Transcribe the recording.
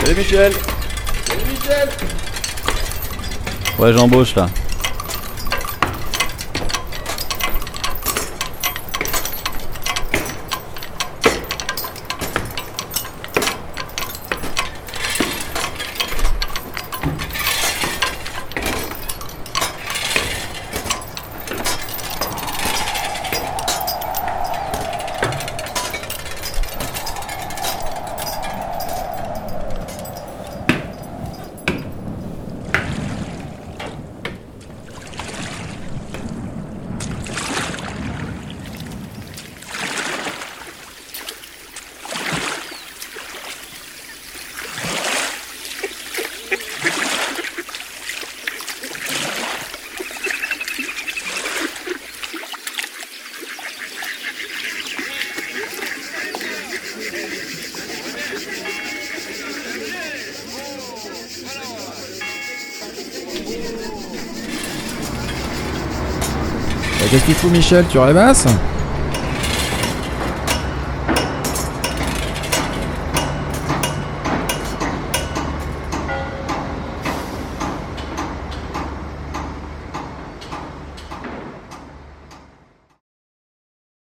Salut Michel Salut Michel Ouais, j'embauche là. Qu'est-ce qu'il fout Michel? Tu rêvasses